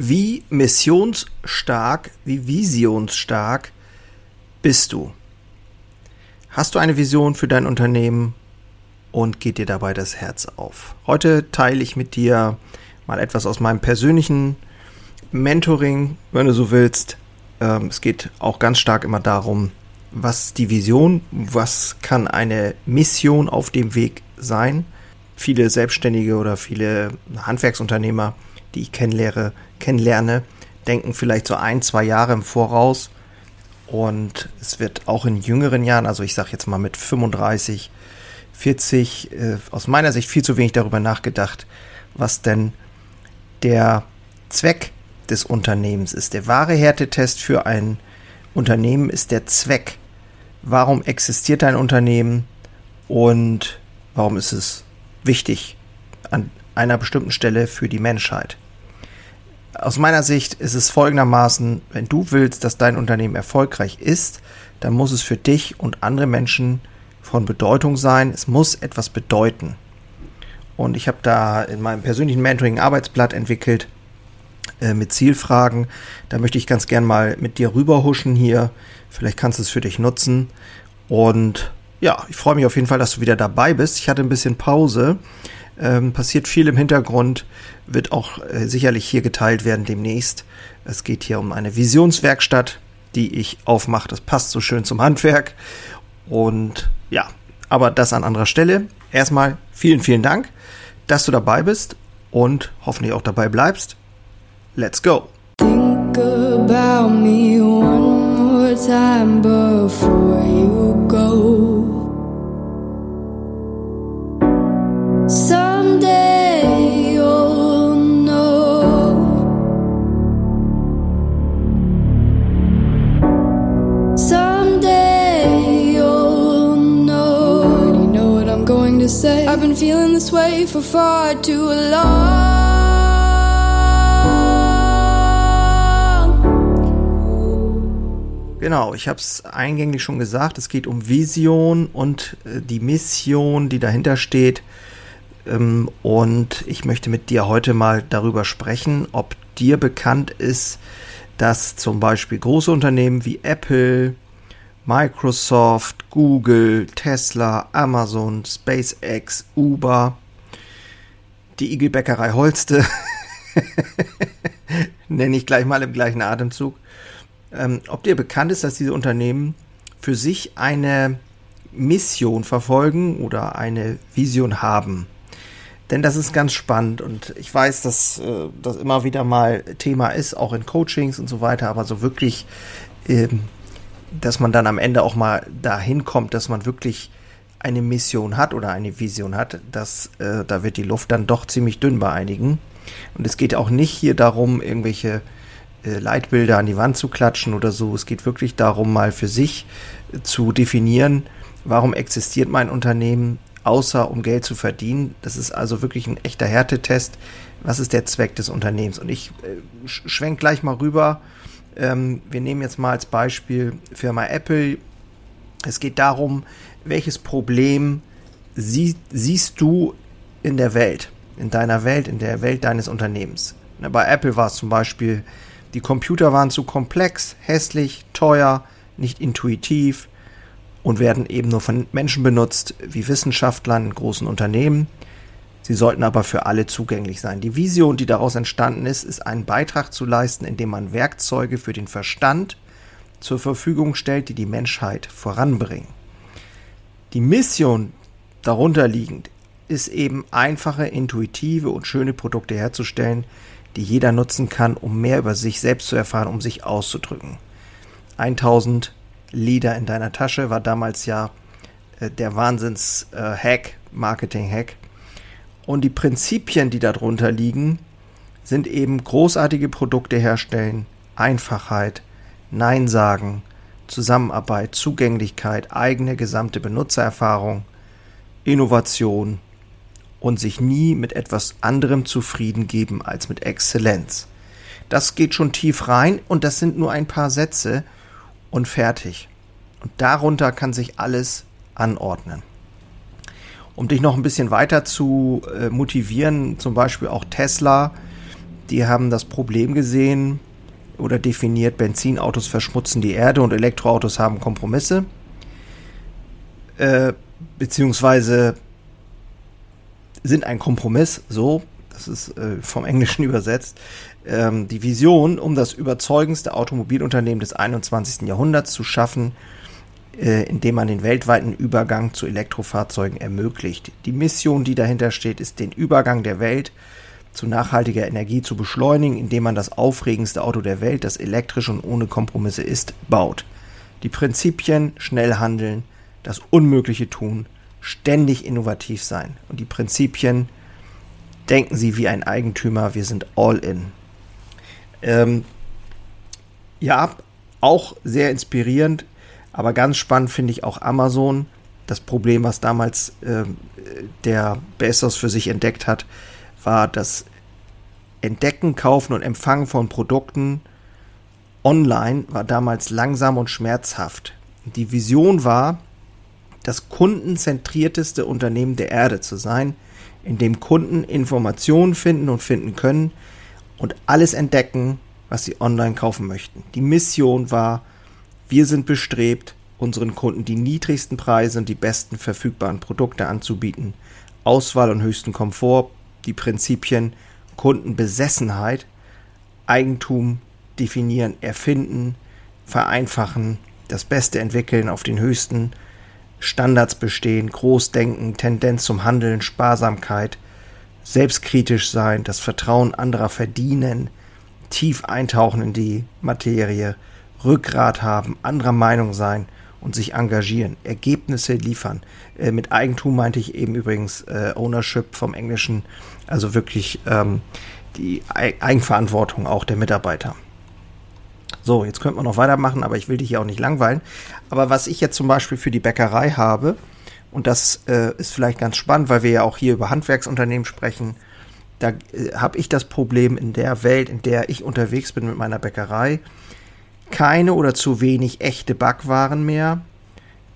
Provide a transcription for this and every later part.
Wie missionsstark, wie visionsstark bist du? Hast du eine Vision für dein Unternehmen und geht dir dabei das Herz auf? Heute teile ich mit dir mal etwas aus meinem persönlichen Mentoring, wenn du so willst. Ähm, es geht auch ganz stark immer darum, was die Vision, was kann eine Mission auf dem Weg sein. Viele Selbstständige oder viele Handwerksunternehmer die ich kennenlehre, kennenlerne, denken vielleicht so ein, zwei Jahre im Voraus. Und es wird auch in jüngeren Jahren, also ich sage jetzt mal mit 35, 40, äh, aus meiner Sicht viel zu wenig darüber nachgedacht, was denn der Zweck des Unternehmens ist. Der wahre Härtetest für ein Unternehmen ist der Zweck. Warum existiert ein Unternehmen und warum ist es wichtig, an einer bestimmten Stelle für die Menschheit. Aus meiner Sicht ist es folgendermaßen, wenn du willst, dass dein Unternehmen erfolgreich ist, dann muss es für dich und andere Menschen von Bedeutung sein. Es muss etwas bedeuten. Und ich habe da in meinem persönlichen Mentoring ein Arbeitsblatt entwickelt äh, mit Zielfragen. Da möchte ich ganz gern mal mit dir rüberhuschen hier. Vielleicht kannst du es für dich nutzen. Und ja, ich freue mich auf jeden Fall, dass du wieder dabei bist. Ich hatte ein bisschen Pause. Ähm, passiert viel im Hintergrund, wird auch äh, sicherlich hier geteilt werden demnächst. Es geht hier um eine Visionswerkstatt, die ich aufmache. Das passt so schön zum Handwerk. Und ja, aber das an anderer Stelle. Erstmal vielen, vielen Dank, dass du dabei bist und hoffentlich auch dabei bleibst. Let's go! Think about me one more time before you go. Say I've been feeling this way for far too long. Genau, ich habe es eingänglich schon gesagt, es geht um Vision und äh, die Mission, die dahinter steht. Ähm, und ich möchte mit dir heute mal darüber sprechen, ob dir bekannt ist, dass zum Beispiel große Unternehmen wie Apple, Microsoft, Google, Tesla, Amazon, SpaceX, Uber, die Igelbäckerei Holste, nenne ich gleich mal im gleichen Atemzug. Ähm, ob dir bekannt ist, dass diese Unternehmen für sich eine Mission verfolgen oder eine Vision haben. Denn das ist ganz spannend und ich weiß, dass äh, das immer wieder mal Thema ist, auch in Coachings und so weiter, aber so wirklich ähm, dass man dann am Ende auch mal dahin kommt, dass man wirklich eine Mission hat oder eine Vision hat, dass äh, da wird die Luft dann doch ziemlich dünn bei einigen. Und es geht auch nicht hier darum, irgendwelche äh, Leitbilder an die Wand zu klatschen oder so. Es geht wirklich darum, mal für sich äh, zu definieren, warum existiert mein Unternehmen, außer um Geld zu verdienen. Das ist also wirklich ein echter Härtetest. Was ist der Zweck des Unternehmens? Und ich äh, schwenk gleich mal rüber ähm, wir nehmen jetzt mal als Beispiel Firma Apple. Es geht darum, welches Problem sie, siehst du in der Welt, in deiner Welt, in der Welt deines Unternehmens. Bei Apple war es zum Beispiel, die Computer waren zu komplex, hässlich, teuer, nicht intuitiv und werden eben nur von Menschen benutzt, wie Wissenschaftlern großen Unternehmen. Sie sollten aber für alle zugänglich sein. Die Vision, die daraus entstanden ist, ist einen Beitrag zu leisten, indem man Werkzeuge für den Verstand zur Verfügung stellt, die die Menschheit voranbringen. Die Mission darunter liegend ist eben einfache, intuitive und schöne Produkte herzustellen, die jeder nutzen kann, um mehr über sich selbst zu erfahren, um sich auszudrücken. 1000 Lieder in deiner Tasche war damals ja äh, der Wahnsinns-Hack, äh, Marketing-Hack. Und die Prinzipien, die darunter liegen, sind eben großartige Produkte herstellen, Einfachheit, Nein sagen, Zusammenarbeit, Zugänglichkeit, eigene gesamte Benutzererfahrung, Innovation und sich nie mit etwas anderem zufrieden geben als mit Exzellenz. Das geht schon tief rein und das sind nur ein paar Sätze und fertig. Und darunter kann sich alles anordnen um dich noch ein bisschen weiter zu äh, motivieren, zum Beispiel auch Tesla, die haben das Problem gesehen oder definiert, Benzinautos verschmutzen die Erde und Elektroautos haben Kompromisse. Äh, beziehungsweise sind ein Kompromiss, so, das ist äh, vom Englischen übersetzt, ähm, die Vision, um das überzeugendste Automobilunternehmen des 21. Jahrhunderts zu schaffen, indem man den weltweiten Übergang zu Elektrofahrzeugen ermöglicht. Die Mission, die dahinter steht, ist den Übergang der Welt zu nachhaltiger Energie zu beschleunigen, indem man das aufregendste Auto der Welt, das elektrisch und ohne Kompromisse ist, baut. Die Prinzipien schnell handeln, das Unmögliche tun, ständig innovativ sein. Und die Prinzipien denken Sie wie ein Eigentümer, wir sind all in. Ähm, ja, auch sehr inspirierend, aber ganz spannend finde ich auch Amazon. Das Problem, was damals äh, der Bezos für sich entdeckt hat, war das Entdecken, Kaufen und Empfangen von Produkten online war damals langsam und schmerzhaft. Die Vision war, das kundenzentrierteste Unternehmen der Erde zu sein, in dem Kunden Informationen finden und finden können und alles entdecken, was sie online kaufen möchten. Die Mission war, wir sind bestrebt, unseren Kunden die niedrigsten Preise und die besten verfügbaren Produkte anzubieten, Auswahl und höchsten Komfort, die Prinzipien Kundenbesessenheit, Eigentum definieren, erfinden, vereinfachen, das Beste entwickeln, auf den höchsten Standards bestehen, Großdenken, Tendenz zum Handeln, Sparsamkeit, selbstkritisch sein, das Vertrauen anderer verdienen, tief eintauchen in die Materie, Rückgrat haben, anderer Meinung sein und sich engagieren, Ergebnisse liefern. Äh, mit Eigentum meinte ich eben übrigens äh, Ownership vom Englischen, also wirklich ähm, die Eigenverantwortung auch der Mitarbeiter. So, jetzt könnte man noch weitermachen, aber ich will dich hier auch nicht langweilen. Aber was ich jetzt zum Beispiel für die Bäckerei habe, und das äh, ist vielleicht ganz spannend, weil wir ja auch hier über Handwerksunternehmen sprechen, da äh, habe ich das Problem in der Welt, in der ich unterwegs bin mit meiner Bäckerei, keine oder zu wenig echte Backwaren mehr,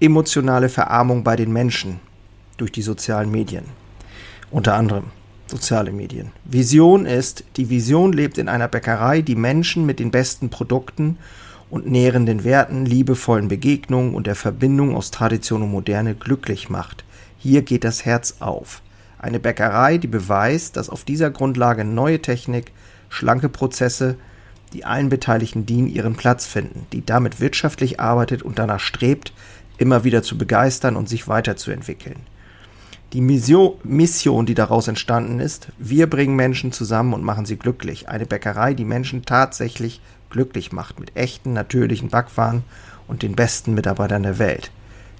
emotionale Verarmung bei den Menschen durch die sozialen Medien. Unter anderem soziale Medien. Vision ist, die Vision lebt in einer Bäckerei, die Menschen mit den besten Produkten und nährenden Werten, liebevollen Begegnungen und der Verbindung aus Tradition und Moderne glücklich macht. Hier geht das Herz auf. Eine Bäckerei, die beweist, dass auf dieser Grundlage neue Technik, schlanke Prozesse, die allen Beteiligten dienen, ihren Platz finden, die damit wirtschaftlich arbeitet und danach strebt, immer wieder zu begeistern und sich weiterzuentwickeln. Die Mission, die daraus entstanden ist, wir bringen Menschen zusammen und machen sie glücklich. Eine Bäckerei, die Menschen tatsächlich glücklich macht, mit echten, natürlichen Backwaren und den besten Mitarbeitern der Welt.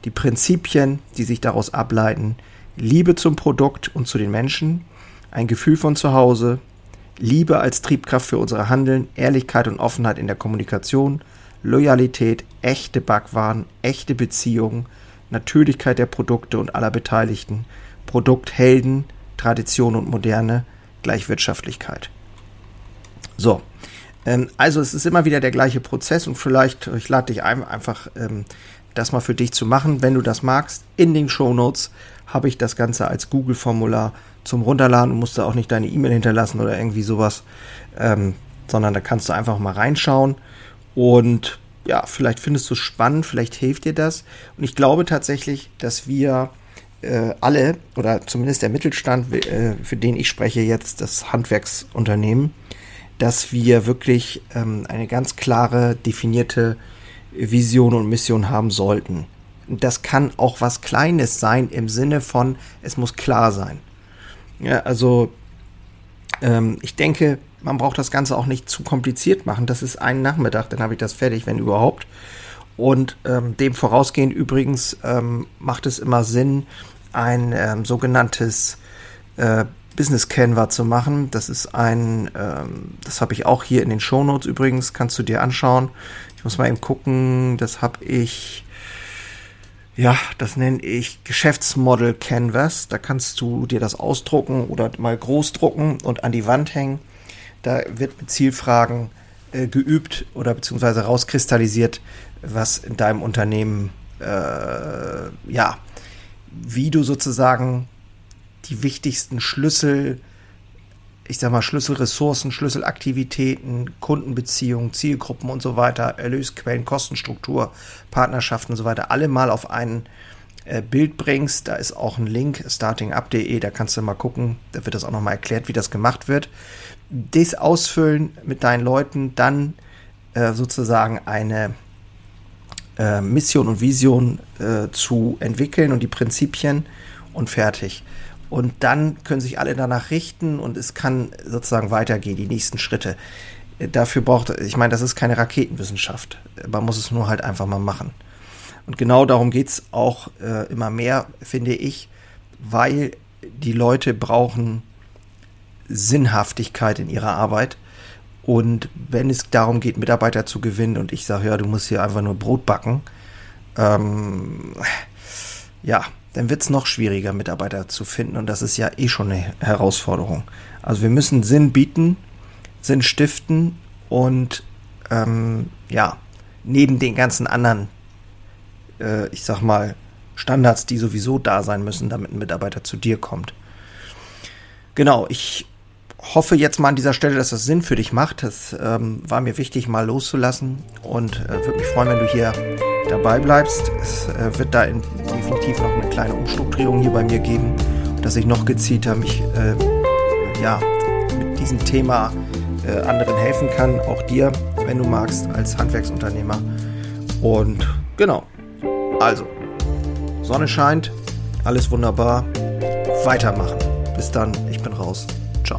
Die Prinzipien, die sich daraus ableiten, Liebe zum Produkt und zu den Menschen, ein Gefühl von Zuhause, Liebe als Triebkraft für unsere Handeln, Ehrlichkeit und Offenheit in der Kommunikation, Loyalität, echte Backwaren, echte Beziehungen, Natürlichkeit der Produkte und aller Beteiligten, Produkthelden, Tradition und Moderne, gleich Wirtschaftlichkeit. So, ähm, also es ist immer wieder der gleiche Prozess und vielleicht, ich lade dich ein, einfach ähm, das mal für dich zu machen, wenn du das magst. In den Show Notes habe ich das Ganze als Google-Formular zum Runterladen musst da auch nicht deine E-Mail hinterlassen oder irgendwie sowas, ähm, sondern da kannst du einfach mal reinschauen und ja, vielleicht findest du es spannend, vielleicht hilft dir das. Und ich glaube tatsächlich, dass wir äh, alle oder zumindest der Mittelstand, äh, für den ich spreche jetzt, das Handwerksunternehmen, dass wir wirklich ähm, eine ganz klare, definierte Vision und Mission haben sollten. Das kann auch was Kleines sein im Sinne von, es muss klar sein. Ja, also ähm, ich denke, man braucht das Ganze auch nicht zu kompliziert machen. Das ist ein Nachmittag, dann habe ich das fertig, wenn überhaupt. Und ähm, dem vorausgehend übrigens ähm, macht es immer Sinn, ein ähm, sogenanntes äh, Business Canva zu machen. Das ist ein, ähm, das habe ich auch hier in den Show Notes übrigens, kannst du dir anschauen. Ich muss mal eben gucken, das habe ich ja, das nenne ich Geschäftsmodel Canvas. Da kannst du dir das ausdrucken oder mal groß drucken und an die Wand hängen. Da wird mit Zielfragen äh, geübt oder beziehungsweise rauskristallisiert, was in deinem Unternehmen, äh, ja, wie du sozusagen die wichtigsten Schlüssel ich sag mal, Schlüsselressourcen, Schlüsselaktivitäten, Kundenbeziehungen, Zielgruppen und so weiter, Erlösquellen, Kostenstruktur, Partnerschaften und so weiter, alle mal auf ein äh, Bild bringst. Da ist auch ein Link, startingup.de, da kannst du mal gucken, da wird das auch nochmal erklärt, wie das gemacht wird. Das ausfüllen mit deinen Leuten, dann äh, sozusagen eine äh, Mission und Vision zu entwickeln und die Prinzipien und fertig. Und dann können sich alle danach richten und es kann sozusagen weitergehen, die nächsten Schritte. Dafür braucht, ich meine, das ist keine Raketenwissenschaft. Man muss es nur halt einfach mal machen. Und genau darum geht es auch äh, immer mehr, finde ich, weil die Leute brauchen Sinnhaftigkeit in ihrer Arbeit. Und wenn es darum geht, Mitarbeiter zu gewinnen und ich sage, ja, du musst hier einfach nur Brot backen, ähm, ja, dann wird es noch schwieriger, Mitarbeiter zu finden. Und das ist ja eh schon eine Herausforderung. Also wir müssen Sinn bieten, Sinn stiften und ähm, ja, neben den ganzen anderen, äh, ich sag mal, Standards, die sowieso da sein müssen, damit ein Mitarbeiter zu dir kommt. Genau, ich hoffe jetzt mal an dieser Stelle, dass das Sinn für dich macht. Das ähm, war mir wichtig, mal loszulassen und äh, würde mich freuen, wenn du hier dabei bleibst. Es äh, wird da in, definitiv noch eine kleine Umstrukturierung hier bei mir geben, dass ich noch gezielter mich äh, ja, mit diesem Thema äh, anderen helfen kann, auch dir, wenn du magst, als Handwerksunternehmer. Und genau, also, Sonne scheint, alles wunderbar, weitermachen. Bis dann, ich bin raus. Ciao.